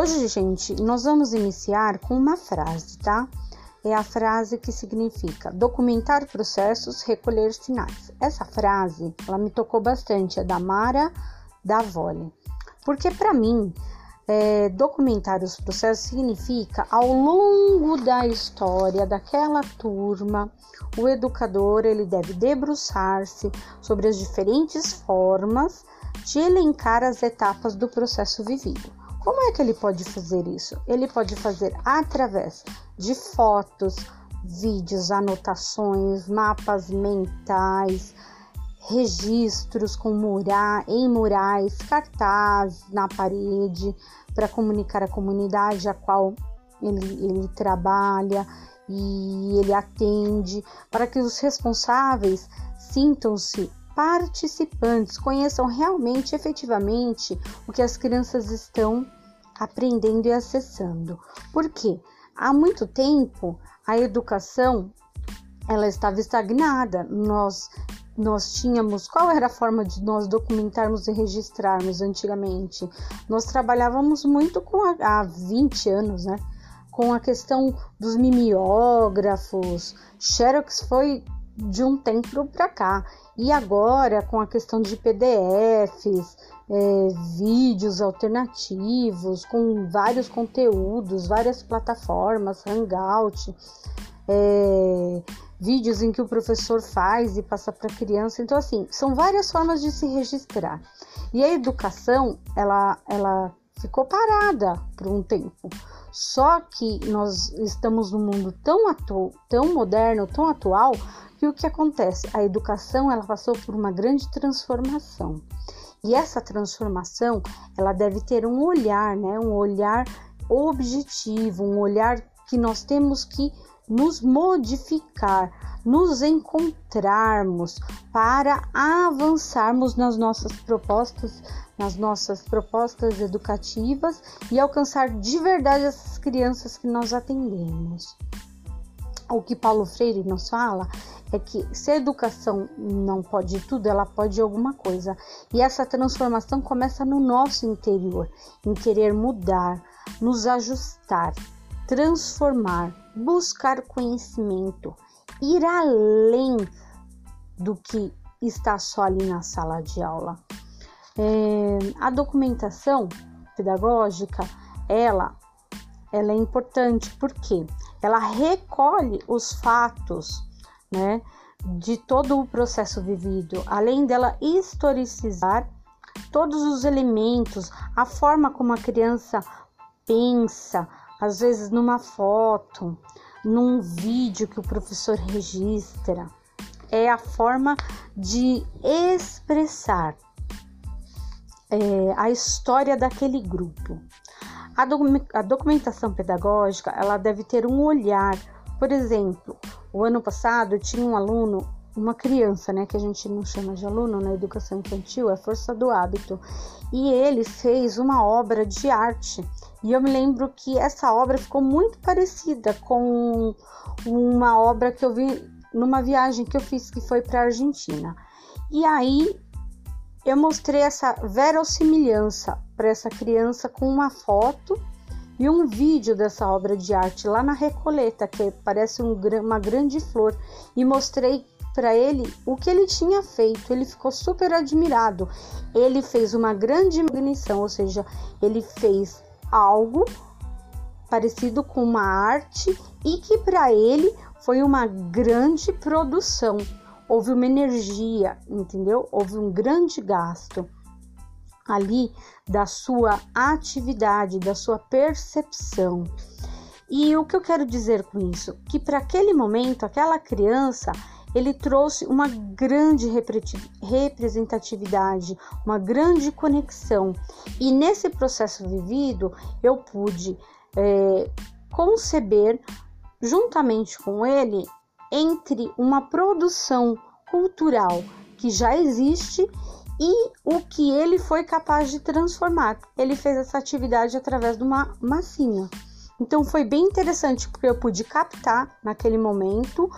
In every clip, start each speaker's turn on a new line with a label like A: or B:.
A: Hoje, gente, nós vamos iniciar com uma frase, tá? É a frase que significa documentar processos, recolher sinais. Essa frase, ela me tocou bastante, é da Mara da Vole. Porque para mim, é, documentar os processos significa, ao longo da história daquela turma, o educador ele deve debruçar-se sobre as diferentes formas de elencar as etapas do processo vivido. Como é que ele pode fazer isso? Ele pode fazer através de fotos, vídeos, anotações, mapas mentais, registros com murais, em murais, cartaz na parede para comunicar a comunidade a qual ele, ele trabalha e ele atende, para que os responsáveis sintam-se participantes, conheçam realmente, efetivamente, o que as crianças estão aprendendo e acessando. Porque há muito tempo a educação ela estava estagnada. Nós nós tínhamos, qual era a forma de nós documentarmos e registrarmos antigamente? Nós trabalhávamos muito com a, há 20 anos, né? Com a questão dos mimeógrafos, Xerox foi de um tempo para cá. E agora, com a questão de PDFs, é, vídeos alternativos, com vários conteúdos, várias plataformas, Hangout, é, vídeos em que o professor faz e passa para a criança. Então, assim, são várias formas de se registrar. E a educação, ela, ela ficou parada por um tempo. Só que nós estamos num mundo tão, atu tão moderno, tão atual, que o que acontece? A educação ela passou por uma grande transformação. E essa transformação, ela deve ter um olhar, né? Um olhar objetivo, um olhar que nós temos que nos modificar, nos encontrarmos para avançarmos nas nossas propostas, nas nossas propostas educativas e alcançar de verdade essas crianças que nós atendemos. O que Paulo Freire nos fala é que se a educação não pode tudo, ela pode alguma coisa. E essa transformação começa no nosso interior, em querer mudar, nos ajustar, transformar, buscar conhecimento, ir além do que está só ali na sala de aula. É, a documentação pedagógica, ela, ela é importante porque ela recolhe os fatos, né, de todo o processo vivido, além dela historicizar todos os elementos, a forma como a criança pensa, às vezes numa foto, num vídeo que o professor registra. É a forma de expressar é, a história daquele grupo. A, a documentação pedagógica ela deve ter um olhar. Por exemplo, o ano passado tinha um aluno uma criança, né, que a gente não chama de aluno na educação infantil, é força do hábito, e ele fez uma obra de arte. E eu me lembro que essa obra ficou muito parecida com uma obra que eu vi numa viagem que eu fiz que foi para a Argentina. E aí eu mostrei essa verossimilhança para essa criança com uma foto e um vídeo dessa obra de arte lá na Recoleta, que parece um, uma grande flor, e mostrei para ele o que ele tinha feito. Ele ficou super admirado. Ele fez uma grande ignição, ou seja, ele fez algo parecido com uma arte e que para ele foi uma grande produção. Houve uma energia, entendeu? Houve um grande gasto ali da sua atividade, da sua percepção. E o que eu quero dizer com isso? Que para aquele momento, aquela criança, ele trouxe uma grande representatividade, uma grande conexão. E nesse processo vivido, eu pude é, conceber, juntamente com ele, entre uma produção cultural que já existe e o que ele foi capaz de transformar. Ele fez essa atividade através de uma massinha. Então foi bem interessante porque eu pude captar naquele momento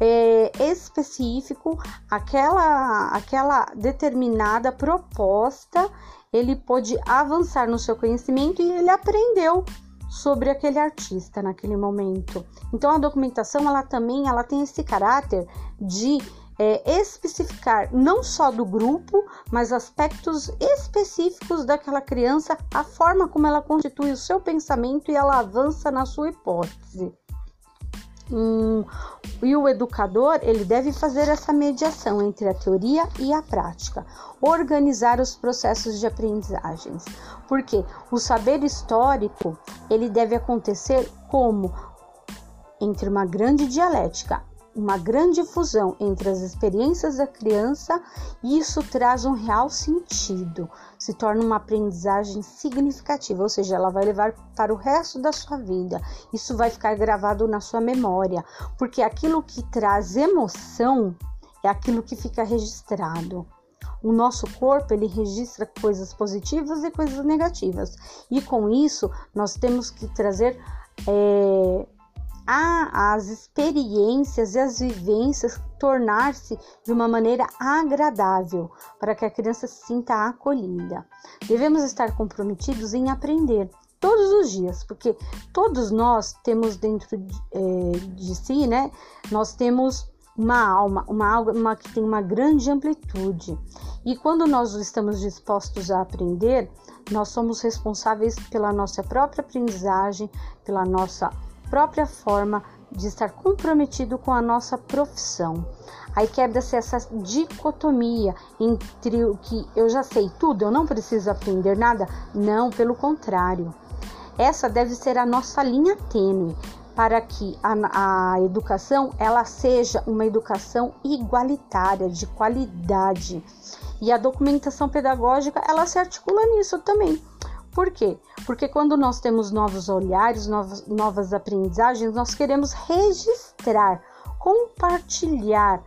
A: é, específico, aquela, aquela determinada proposta, ele pôde avançar no seu conhecimento e ele aprendeu sobre aquele artista naquele momento. Então a documentação ela também ela tem esse caráter de é, especificar não só do grupo, mas aspectos específicos daquela criança, a forma como ela constitui o seu pensamento e ela avança na sua hipótese. Hum, e o educador ele deve fazer essa mediação entre a teoria e a prática, organizar os processos de aprendizagens, porque o saber histórico ele deve acontecer como entre uma grande dialética uma grande fusão entre as experiências da criança e isso traz um real sentido, se torna uma aprendizagem significativa, ou seja, ela vai levar para o resto da sua vida. Isso vai ficar gravado na sua memória, porque aquilo que traz emoção é aquilo que fica registrado. O nosso corpo ele registra coisas positivas e coisas negativas, e com isso nós temos que trazer é, a, as experiências e as vivências tornar-se de uma maneira agradável para que a criança se sinta acolhida. Devemos estar comprometidos em aprender todos os dias, porque todos nós temos dentro de, é, de si, né? Nós temos uma alma, uma alma que tem uma grande amplitude. E quando nós estamos dispostos a aprender, nós somos responsáveis pela nossa própria aprendizagem, pela nossa própria forma de estar comprometido com a nossa profissão. Aí quebra-se essa dicotomia entre o que eu já sei tudo, eu não preciso aprender nada. Não, pelo contrário. Essa deve ser a nossa linha tênue para que a, a educação ela seja uma educação igualitária, de qualidade. E a documentação pedagógica ela se articula nisso também por quê? Porque quando nós temos novos olhares, novas, novas aprendizagens, nós queremos registrar, compartilhar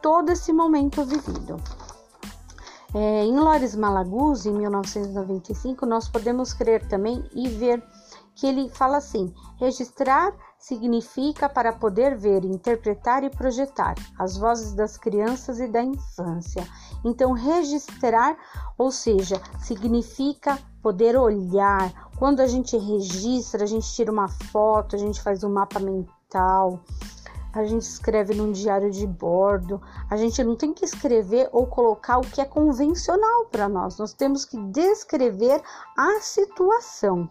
A: todo esse momento vivido. É, em Lores Malaguzzi, em 1995, nós podemos crer também e ver que ele fala assim: registrar significa para poder ver, interpretar e projetar as vozes das crianças e da infância. Então, registrar, ou seja, significa poder olhar. Quando a gente registra, a gente tira uma foto, a gente faz um mapa mental, a gente escreve num diário de bordo. A gente não tem que escrever ou colocar o que é convencional para nós, nós temos que descrever a situação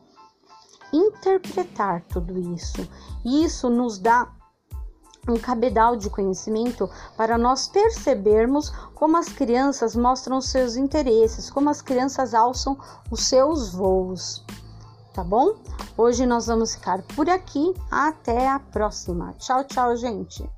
A: interpretar tudo isso. E isso nos dá um cabedal de conhecimento para nós percebermos como as crianças mostram seus interesses, como as crianças alçam os seus voos. Tá bom? Hoje nós vamos ficar por aqui. Até a próxima. Tchau, tchau, gente.